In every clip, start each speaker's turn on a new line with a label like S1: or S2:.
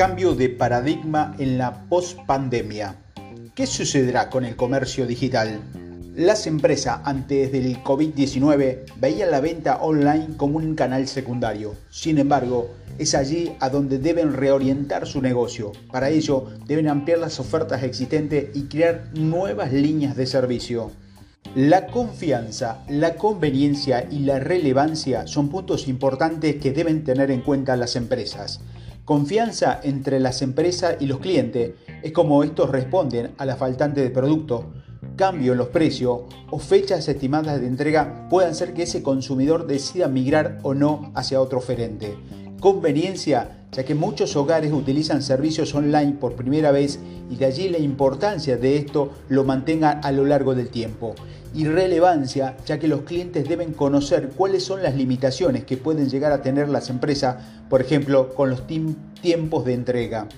S1: Cambio de paradigma en la post-pandemia. ¿Qué sucederá con el comercio digital? Las empresas antes del COVID-19 veían la venta online como un canal secundario. Sin embargo, es allí a donde deben reorientar su negocio. Para ello, deben ampliar las ofertas existentes y crear nuevas líneas de servicio. La confianza, la conveniencia y la relevancia son puntos importantes que deben tener en cuenta las empresas. Confianza entre las empresas y los clientes es como estos responden a la faltante de producto, cambio en los precios o fechas estimadas de entrega puedan hacer que ese consumidor decida migrar o no hacia otro oferente. Conveniencia, ya que muchos hogares utilizan servicios online por primera vez y de allí la importancia de esto lo mantengan a lo largo del tiempo. Y relevancia, ya que los clientes deben conocer cuáles son las limitaciones que pueden llegar a tener las empresas, por ejemplo, con los tiempos de entrega.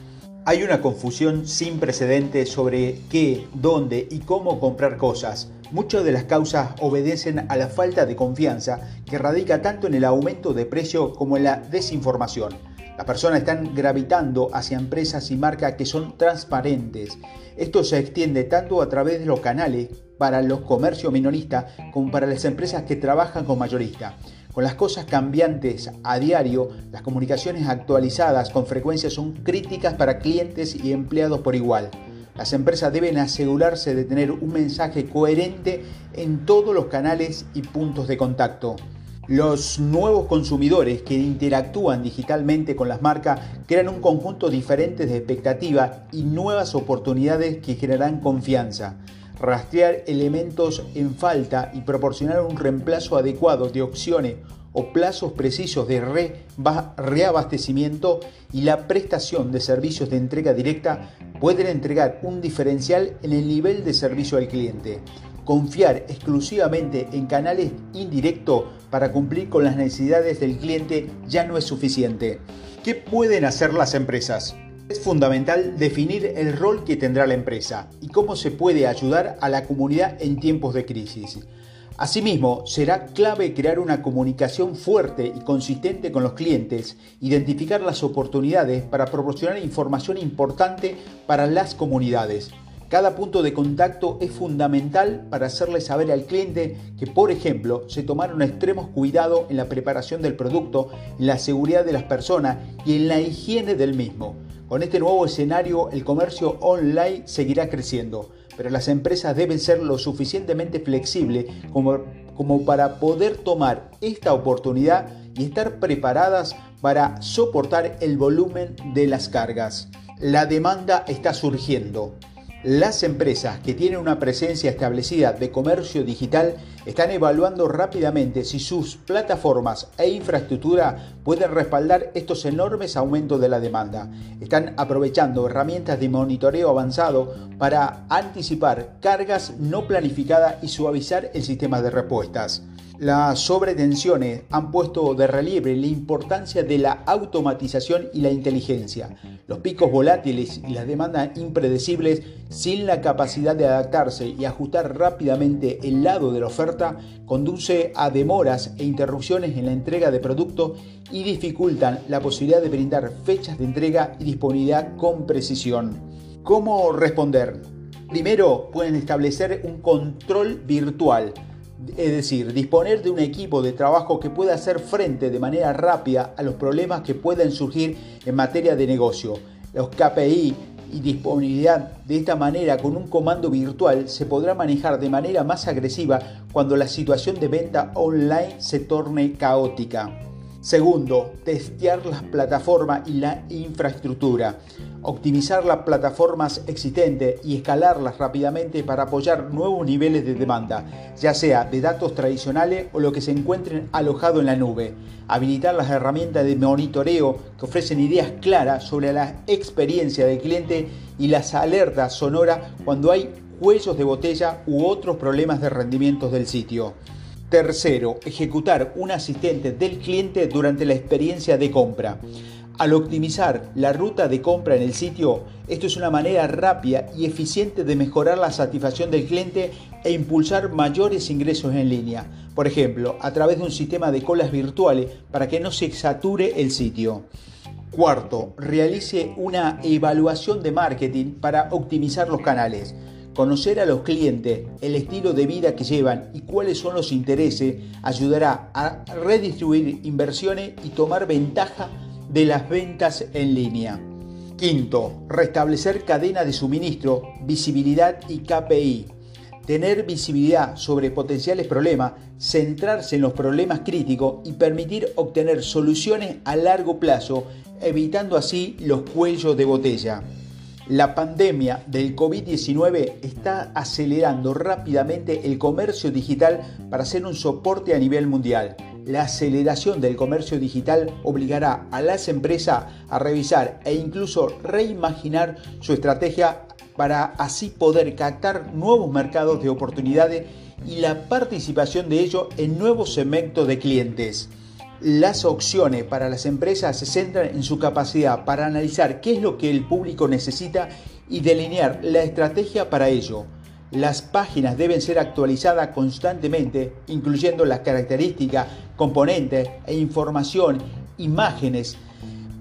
S1: Hay una confusión sin precedentes sobre qué, dónde y cómo comprar cosas. Muchas de las causas obedecen a la falta de confianza que radica tanto en el aumento de precio como en la desinformación. Las personas están gravitando hacia empresas y marcas que son transparentes. Esto se extiende tanto a través de los canales para los comercios minoristas como para las empresas que trabajan con mayoristas. Con las cosas cambiantes a diario, las comunicaciones actualizadas con frecuencia son críticas para clientes y empleados por igual. Las empresas deben asegurarse de tener un mensaje coherente en todos los canales y puntos de contacto. Los nuevos consumidores que interactúan digitalmente con las marcas crean un conjunto diferente de expectativas y nuevas oportunidades que generarán confianza rastrear elementos en falta y proporcionar un reemplazo adecuado de opciones o plazos precisos de reabastecimiento y la prestación de servicios de entrega directa pueden entregar un diferencial en el nivel de servicio al cliente. Confiar exclusivamente en canales indirectos para cumplir con las necesidades del cliente ya no es suficiente. ¿Qué pueden hacer las empresas? Es fundamental definir el rol que tendrá la empresa y cómo se puede ayudar a la comunidad en tiempos de crisis. Asimismo, será clave crear una comunicación fuerte y consistente con los clientes, identificar las oportunidades para proporcionar información importante para las comunidades. Cada punto de contacto es fundamental para hacerle saber al cliente que, por ejemplo, se tomaron extremos cuidados en la preparación del producto, en la seguridad de las personas y en la higiene del mismo. Con este nuevo escenario, el comercio online seguirá creciendo, pero las empresas deben ser lo suficientemente flexibles como, como para poder tomar esta oportunidad y estar preparadas para soportar el volumen de las cargas. La demanda está surgiendo. Las empresas que tienen una presencia establecida de comercio digital están evaluando rápidamente si sus plataformas e infraestructura pueden respaldar estos enormes aumentos de la demanda. Están aprovechando herramientas de monitoreo avanzado para anticipar cargas no planificadas y suavizar el sistema de respuestas. Las sobretensiones han puesto de relieve la importancia de la automatización y la inteligencia. Los picos volátiles y las demandas impredecibles sin la capacidad de adaptarse y ajustar rápidamente el lado de la oferta conduce a demoras e interrupciones en la entrega de productos y dificultan la posibilidad de brindar fechas de entrega y disponibilidad con precisión. ¿Cómo responder? Primero pueden establecer un control virtual es decir, disponer de un equipo de trabajo que pueda hacer frente de manera rápida a los problemas que pueden surgir en materia de negocio. Los KPI y disponibilidad de esta manera con un comando virtual se podrá manejar de manera más agresiva cuando la situación de venta online se torne caótica. Segundo, testear las plataformas y la infraestructura. Optimizar las plataformas existentes y escalarlas rápidamente para apoyar nuevos niveles de demanda, ya sea de datos tradicionales o lo que se encuentren alojado en la nube. Habilitar las herramientas de monitoreo que ofrecen ideas claras sobre la experiencia del cliente y las alertas sonoras cuando hay cuellos de botella u otros problemas de rendimiento del sitio. Tercero, ejecutar un asistente del cliente durante la experiencia de compra. Al optimizar la ruta de compra en el sitio, esto es una manera rápida y eficiente de mejorar la satisfacción del cliente e impulsar mayores ingresos en línea. Por ejemplo, a través de un sistema de colas virtuales para que no se sature el sitio. Cuarto, realice una evaluación de marketing para optimizar los canales. Conocer a los clientes, el estilo de vida que llevan y cuáles son los intereses ayudará a redistribuir inversiones y tomar ventaja de las ventas en línea. Quinto, restablecer cadena de suministro, visibilidad y KPI. Tener visibilidad sobre potenciales problemas, centrarse en los problemas críticos y permitir obtener soluciones a largo plazo, evitando así los cuellos de botella. La pandemia del COVID-19 está acelerando rápidamente el comercio digital para ser un soporte a nivel mundial. La aceleración del comercio digital obligará a las empresas a revisar e incluso reimaginar su estrategia para así poder captar nuevos mercados de oportunidades y la participación de ellos en nuevos segmentos de clientes. Las opciones para las empresas se centran en su capacidad para analizar qué es lo que el público necesita y delinear la estrategia para ello. Las páginas deben ser actualizadas constantemente, incluyendo las características, componentes e información, imágenes,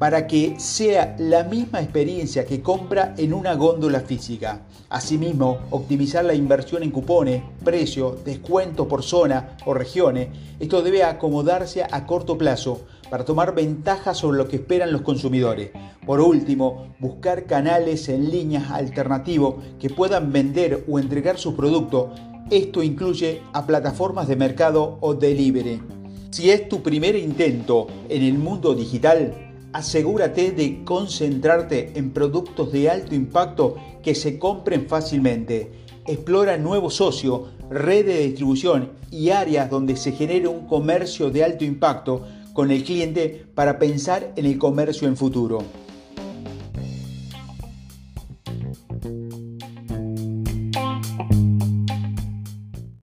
S1: para que sea la misma experiencia que compra en una góndola física. Asimismo, optimizar la inversión en cupones, precio, descuento por zona o regiones. Esto debe acomodarse a corto plazo para tomar ventaja sobre lo que esperan los consumidores. Por último, buscar canales en líneas alternativos que puedan vender o entregar sus productos. Esto incluye a plataformas de mercado o delivery. Si es tu primer intento en el mundo digital, asegúrate de concentrarte en productos de alto impacto que se compren fácilmente. Explora nuevos socios, redes de distribución y áreas donde se genere un comercio de alto impacto con el cliente para pensar en el comercio en futuro.